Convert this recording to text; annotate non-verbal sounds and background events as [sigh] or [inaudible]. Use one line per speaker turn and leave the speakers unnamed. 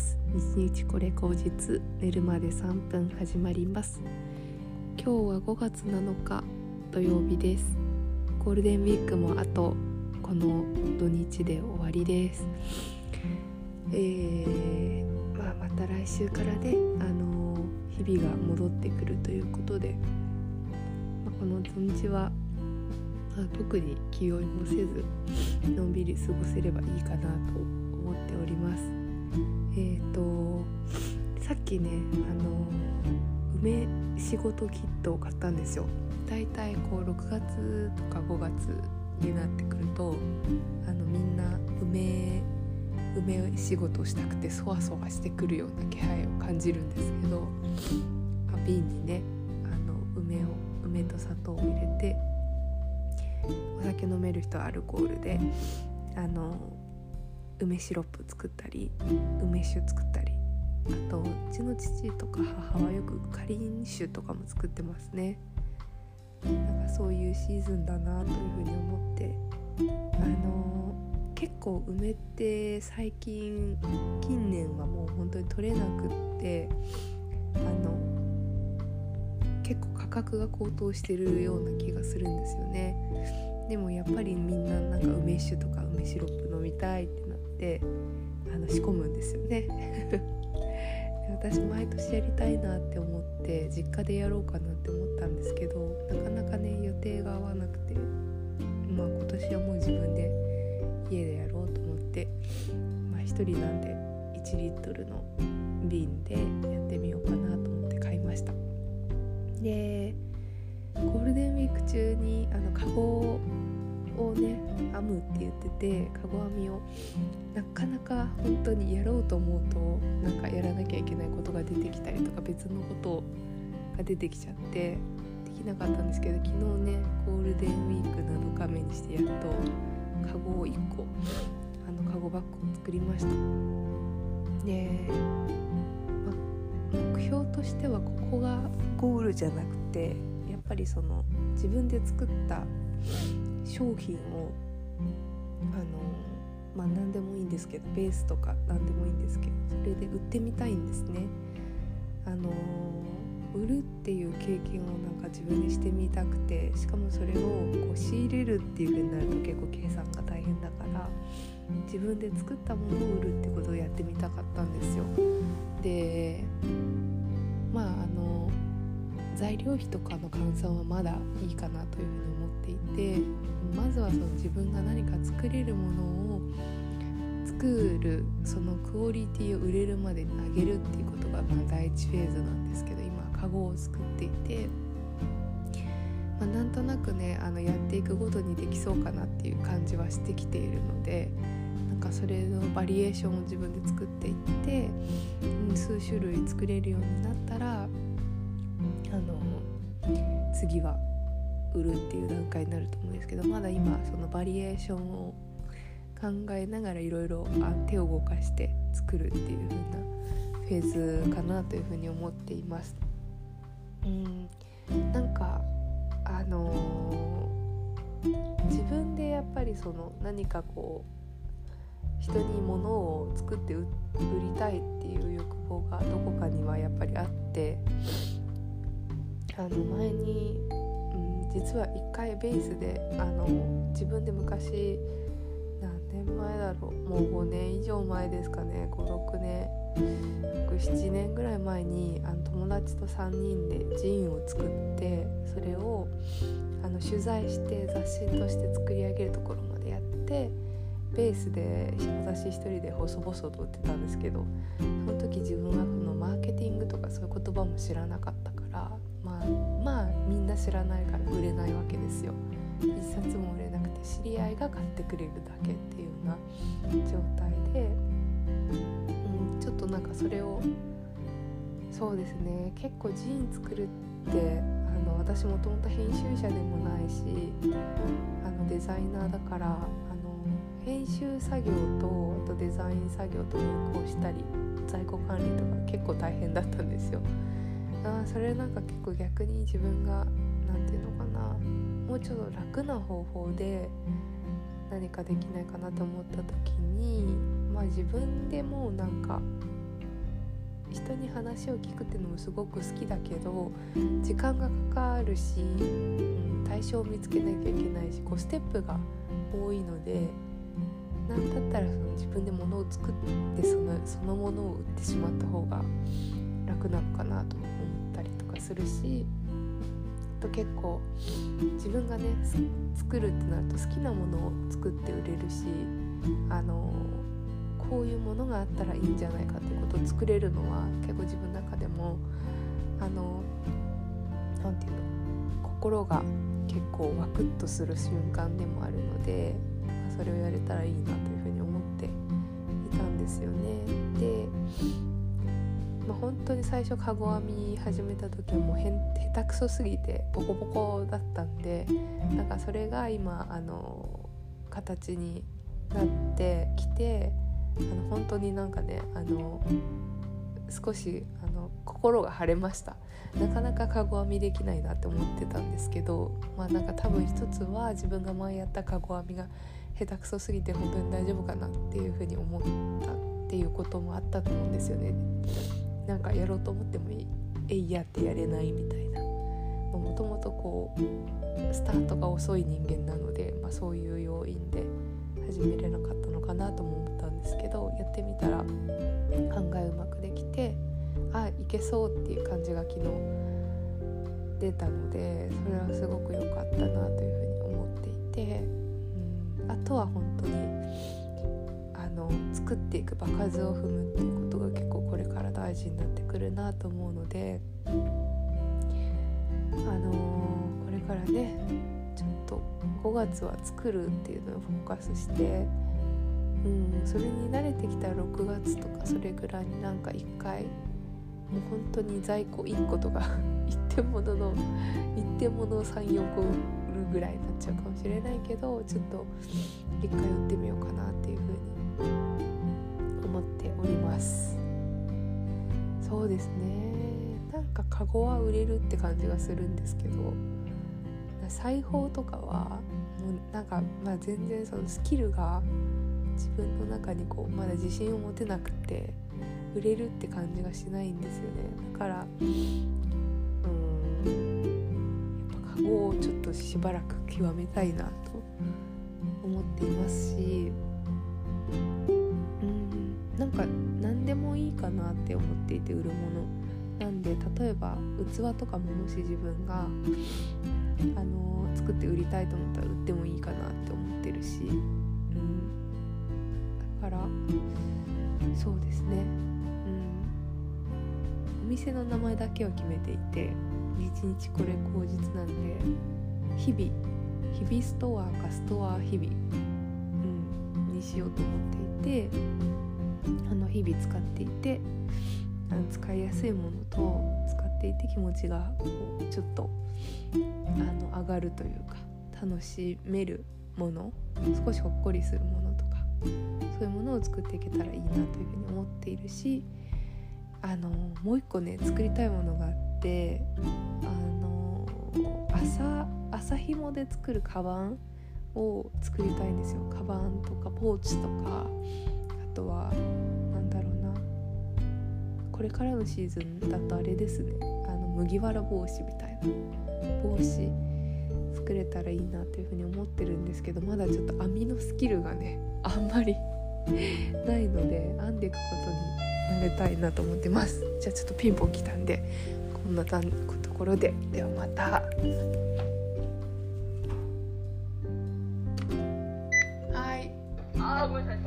ます。日日これ口実寝るまで3分始まります。今日は5月7日土曜日です。ゴールデンウィークもあとこの土日で終わりです。えー、まあ、また来週からね、あのー、日々が戻ってくるということで、まあ、この土日はまあ、特に気負いもせずのんびり過ごせればいいかなときねあの梅仕事キットを買ったんですよ。だいたいこう6月とか5月になってくるとあのみんな梅梅仕事したくてそわそわしてくるような気配を感じるんですけど、まあ、瓶にねあの梅を梅と砂糖を入れてお酒飲める人はアルコールであの梅シロップ作ったり梅酒作ったりあとうちの父とか母はよくかりん酒とかも作ってますね。なんかそういうシーズンだなというふうに思って。あの結構梅って最近近年はもう本当に取れなくって。あの結構価格が高騰してるような気がするんですよね。でもやっぱりみんななんか梅酒とか梅シロップ飲みたいってなってあの仕込むんですよね。私毎年やりたいなって思って実家でやろうかなって思ったんですけどなかなかね予定が合わなくてまあ今年はもう自分で家でやろうと思ってまあ1人なんで1リットルの瓶でやってみようかなと思って買いました。でゴールデンウィーク中にあのカゴをね編むって言っててカゴ編みを。なかなか本当にやろうと思うとなんかやらなきゃいけないことが出てきたりとか別のことが出てきちゃってできなかったんですけど昨日ねゴールデンウィーク7日目にしてやっとカゴを1個あのカゴバッグを作りました。で、ま、目標としてはここがゴールじゃなくてやっぱりその自分で作った商品をあのまあ何でもいいんですけどベースとか何でもいいんですけどそれで売ってみたいんですね。あの売るっていう経験をなんか自分でしてみたくてしかもそれをこう仕入れるっていう風になると結構計算が大変だから自分で作ったものを売るってことをやってみたかったんですよ。でまああの材料費とかの換算はまだいいかなというふうに思っていてまずはその自分が何か作れるものを作るそのクオリティを売れるまでに上げるっていうことがまあ第一フェーズなんですけど今カゴを作っていて、まあ、なんとなくねあのやっていくごとにできそうかなっていう感じはしてきているのでなんかそれのバリエーションを自分で作っていって、数種類作れるようになったら次は売るっていう段階になると思うんですけどまだ今そのバリエーションを考えながらいろいろ手を動かして作るっていう風なフェーズかなというふうに思っています。うんなんかあのー、自分でやっぱりその何かこう人に物を作って売りたいっていう欲望がどこかにはやっぱりあってあの前に実は1回ベースであの自分で昔何年前だろうもう5年以上前ですかね56年67年ぐらい前にあの友達と3人でジーンを作ってそれをあの取材して雑誌として作り上げるところまでやってベースで私一人で細々と売ってたんですけどその時自分はこのマーケティングとかそういう言葉も知らなかった知らないから売れないわけですよ一冊も売れなくて知り合いが買ってくれるだけっていうような状態で、うん、ちょっとなんかそれをそうですね結構ジーン作るってあの私もともと編集者でもないしあのデザイナーだからあの編集作業とあとデザイン作業と入稿したり在庫管理とか結構大変だったんですよ。あそれなんか結構逆に自分が何て言うのかな。もうちょっと楽な方法で何かできないかなと思った時にまあ自分でもうなんか人に話を聞くっていうのもすごく好きだけど時間がかかるし、うん、対象を見つけなきゃいけないしこうステップが多いので何だったらその自分で物を作ってそのそのものを売ってしまった方が楽なのかなと思ったりとかするしと結構自分がね作るってなると好きなものを作って売れるしあのこういうものがあったらいいんじゃないかっていうことを作れるのは結構自分の中でもあの何て言うの心が結構ワクッとする瞬間でもあるのでそれをやれたらいいなというふうに思っていたんですよね。で、まあ、本当に最初かご編み始めた時はもうへ下手くそすぎてボコボコだったんでなんかそれが今あの形になってきてあの本当になんかねあの少しあの心が晴れました。なかなかかご編みできないなって思ってたんですけどまあなんか多分一つは自分が前やったかご編みが下手くそすぎて本当に大丈夫かなっていうふうに思ったっていうこともあったと思うんですよね。なんかやろうと思ってもいいえいやってやれないみたいな。もともとこうスタートが遅い人間なので、まあ、そういう要因で始めれなかったのかなとも思ったんですけどやってみたら案外うまくできてあいけそうっていう感じが昨日出たのでそれはすごく良かったなというふうに思っていて、うん、あとは本当にあの作っていく場数を踏むっていうことが結構大事になってくるなと思うのであのこれからねちょっと5月は作るっていうのをフォーカスしてうん、それに慣れてきたら6月とかそれぐらいになんか1回もう本当に在庫1個とか [laughs] 一点物の一点物を34個売るぐらいになっちゃうかもしれないけどちょっと一回寄ってみようかなっていうふうに思っております。そうですね。なんかカゴは売れるって感じがするんですけど裁縫とかはもうなんかまあ全然そのスキルが自分の中にこうまだ自信を持てなくて売れるって感じがしないんですよね。だからうんやっぱカゴをちょっとしばらく極めたいなと思っていますしなんか何でもいいかなって思っていて売るもの。なんで例えば器とかももし自分があの作って売りたいと思ったら売ってもいいかなって思ってるし、うん、だからそうですね。うん、お店の名前だけは決めていて日日これ口実なんで日々日々ストアかストア日々、うん、にしようと思っていて。あの日々使っていて使いやすいものと使っていて気持ちがこうちょっとあの上がるというか楽しめるもの少しほっこりするものとかそういうものを作っていけたらいいなというふうに思っているしあのもう一個ね作りたいものがあってあの朝朝紐で作るカバンを作りたいんですよ。カバンとかポーチとかとはなんだろうな。これからのシーズンだとあれですね。あの麦わら帽子みたいな。帽子作れたらいいなというふうに思ってるんですけどまだちょっと編みのスキルがねあんまり [laughs] ないので編んでいくことに慣れたいなと思ってます。じゃあちょっとピンポン来たんでこんなところで。ではまた。はい。あごめんなさい